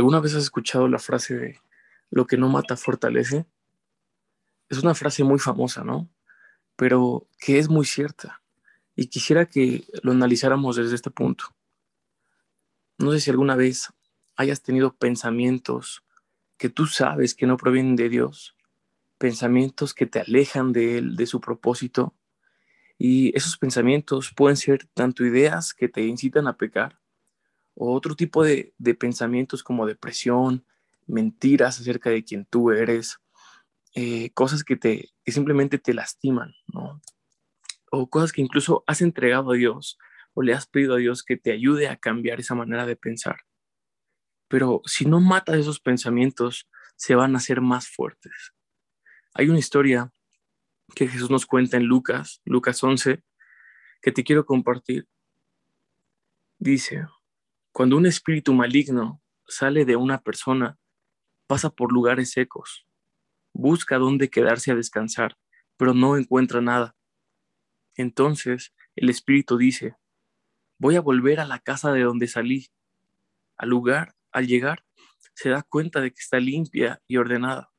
¿Alguna vez has escuchado la frase de lo que no mata fortalece? Es una frase muy famosa, ¿no? Pero que es muy cierta. Y quisiera que lo analizáramos desde este punto. No sé si alguna vez hayas tenido pensamientos que tú sabes que no provienen de Dios, pensamientos que te alejan de Él, de su propósito. Y esos pensamientos pueden ser tanto ideas que te incitan a pecar, o otro tipo de, pensamientos como depresión, mentiras acerca de quién tú eres, eh, cosas que, te, que simplemente te lastiman, ¿no? O cosas que incluso has entregado a Dios o le has pedido a Dios que te ayude a cambiar esa manera de pensar. Pero si no matas esos pensamientos, se van a hacer más fuertes. Hay una historia que Jesús nos cuenta en Lucas, Lucas 11, que te quiero compartir. Dice, cuando un espíritu maligno sale de una persona, pasa por lugares secos, busca dónde quedarse a descansar, pero no encuentra nada. Entonces el espíritu dice, voy a volver a la casa de donde salí. Al lugar, al llegar, se da cuenta de que está limpia y ordenada.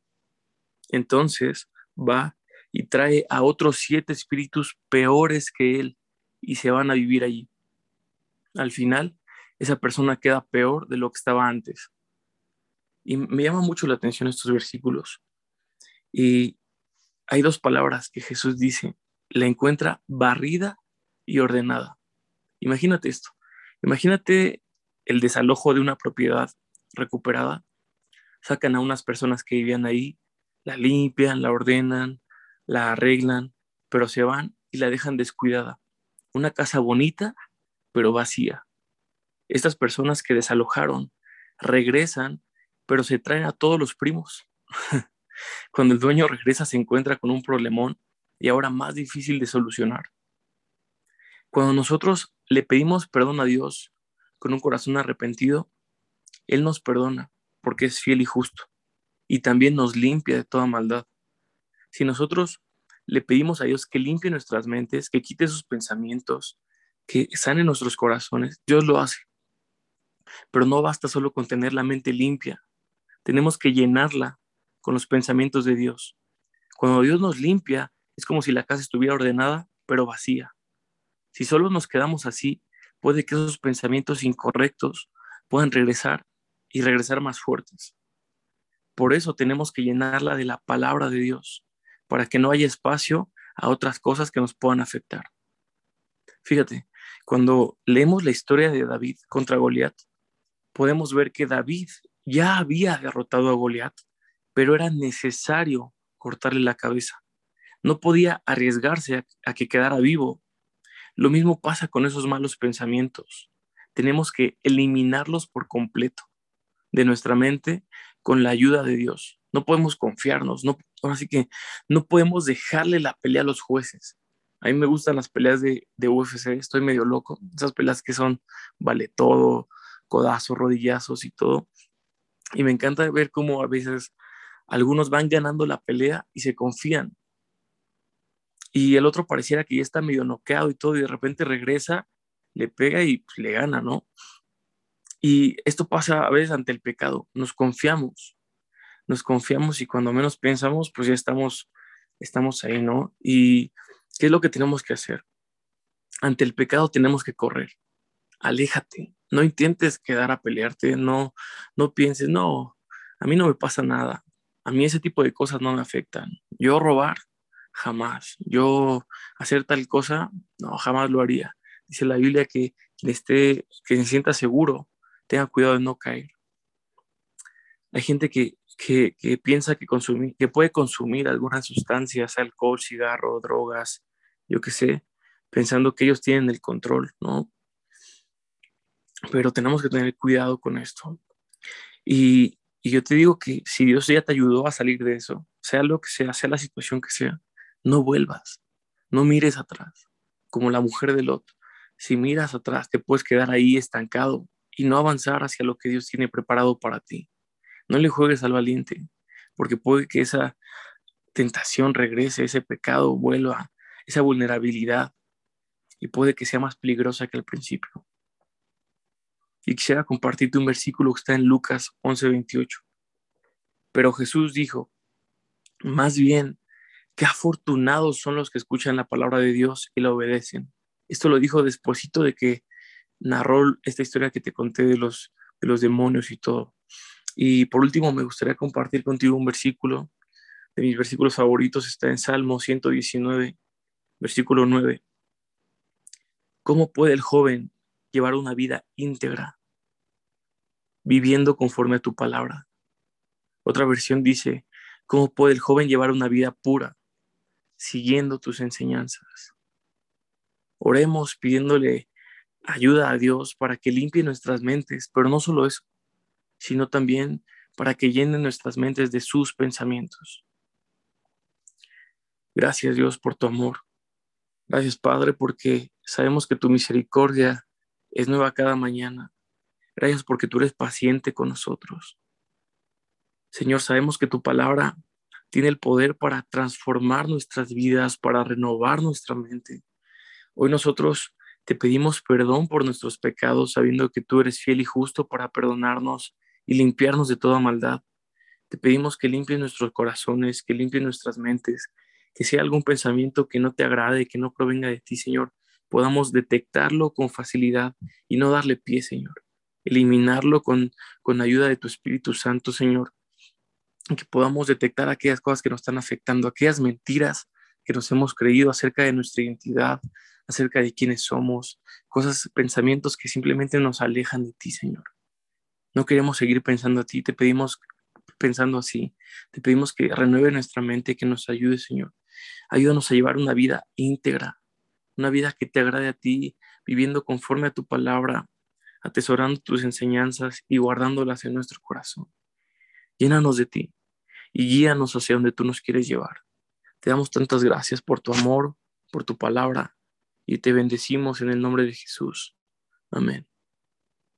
Entonces va y trae a otros siete espíritus peores que él y se van a vivir allí. Al final, esa persona queda peor de lo que estaba antes. Y me llama mucho la atención estos versículos. Y hay dos palabras que Jesús dice, la encuentra barrida y ordenada. Imagínate esto, imagínate el desalojo de una propiedad recuperada, sacan a unas personas que vivían ahí, la limpian, la ordenan, la arreglan, pero se van y la dejan descuidada. Una casa bonita, pero vacía. Estas personas que desalojaron regresan, pero se traen a todos los primos. Cuando el dueño regresa se encuentra con un problemón y ahora más difícil de solucionar. Cuando nosotros le pedimos perdón a Dios con un corazón arrepentido, Él nos perdona porque es fiel y justo y también nos limpia de toda maldad. Si nosotros le pedimos a Dios que limpie nuestras mentes, que quite sus pensamientos, que sane nuestros corazones, Dios lo hace. Pero no basta solo con tener la mente limpia, tenemos que llenarla con los pensamientos de Dios. Cuando Dios nos limpia, es como si la casa estuviera ordenada, pero vacía. Si solo nos quedamos así, puede que esos pensamientos incorrectos puedan regresar y regresar más fuertes. Por eso tenemos que llenarla de la palabra de Dios, para que no haya espacio a otras cosas que nos puedan afectar. Fíjate, cuando leemos la historia de David contra Goliat, podemos ver que David ya había derrotado a Goliat, pero era necesario cortarle la cabeza. No podía arriesgarse a, que quedara vivo. Lo mismo pasa con esos malos pensamientos. Tenemos que eliminarlos por completo de nuestra mente con la ayuda de Dios. No podemos confiarnos, no, ahora sí que no podemos dejarle la pelea a los jueces. A mí me gustan las peleas de, de UFC, estoy medio loco. Esas peleas que son vale todo, codazos, rodillazos y todo. Y me encanta ver cómo a veces algunos van ganando la pelea y se confían. Y el otro pareciera que ya está medio noqueado y todo, y de repente regresa, le pega y pues, le gana, ¿no? Y esto pasa a veces ante el pecado. Nos confiamos, nos confiamos y cuando menos pensamos, pues ya estamos, estamos ahí, ¿no? Y ¿qué es lo que tenemos que hacer? Ante el pecado tenemos que correr. Aléjate, no intentes quedar a pelearte, no, no pienses, no, a mí no me pasa nada, a mí ese tipo de cosas no me afectan. Yo robar, jamás. Yo hacer tal cosa, no, jamás lo haría. Dice la Biblia que esté, que se sienta seguro, tenga cuidado de no caer. Hay gente que, que, piensa que, que puede consumir algunas sustancias, alcohol, cigarro, drogas, yo qué sé, pensando que ellos tienen el control, ¿no? Pero tenemos que tener cuidado con esto. Y, yo te digo que si Dios ya te ayudó a salir de eso, sea lo que sea, sea la situación que sea, no vuelvas, no mires atrás, como la mujer de Lot. Si miras atrás, te puedes quedar ahí estancado y no avanzar hacia lo que Dios tiene preparado para ti. No le juegues al valiente, porque puede que esa tentación regrese, ese pecado vuelva, esa vulnerabilidad, y puede que sea más peligrosa que al principio. Y quisiera compartirte un versículo que está en Lucas 11:28. Pero Jesús dijo, más bien, qué afortunados son los que escuchan la palabra de Dios y la obedecen. Esto lo dijo despuesito de que narró esta historia que te conté de los, de los demonios y todo. Y por último, me gustaría compartir contigo un versículo de mis versículos favoritos, está en Salmo 119, versículo 9. ¿Cómo puede el joven llevar una vida íntegra, viviendo conforme a tu palabra? Otra versión dice, ¿cómo puede el joven llevar una vida pura, siguiendo tus enseñanzas? Oremos pidiéndole ayuda a Dios para que limpie nuestras mentes, pero no solo eso, sino también para que llene nuestras mentes de sus pensamientos. Gracias Dios por tu amor. Gracias Padre porque sabemos que tu misericordia es nueva cada mañana. Gracias porque tú eres paciente con nosotros. Señor, sabemos que tu palabra tiene el poder para transformar nuestras vidas, para renovar nuestra mente. Hoy nosotros te pedimos perdón por nuestros pecados, sabiendo que tú eres fiel y justo para perdonarnos y limpiarnos de toda maldad. Te pedimos que limpies nuestros corazones, que limpies nuestras mentes, que hay algún pensamiento que no te agrade, que no provenga de ti, Señor, podamos detectarlo con facilidad y no darle pie, Señor. Eliminarlo con, con ayuda de tu Espíritu Santo, Señor. Que podamos detectar aquellas cosas que nos están afectando, aquellas mentiras que nos hemos creído acerca de nuestra identidad, acerca de quiénes somos, cosas, pensamientos que simplemente nos alejan de ti, Señor. No queremos seguir pensando a ti, te pedimos pensando así, te pedimos que renueve nuestra mente, que nos ayude, Señor. Ayúdanos a llevar una vida íntegra, una vida que te agrade a ti, viviendo conforme a tu palabra, atesorando tus enseñanzas y guardándolas en nuestro corazón. Llénanos de ti y guíanos hacia donde tú nos quieres llevar. Te damos tantas gracias por tu amor, por tu palabra y te bendecimos en el nombre de Jesús. Amén.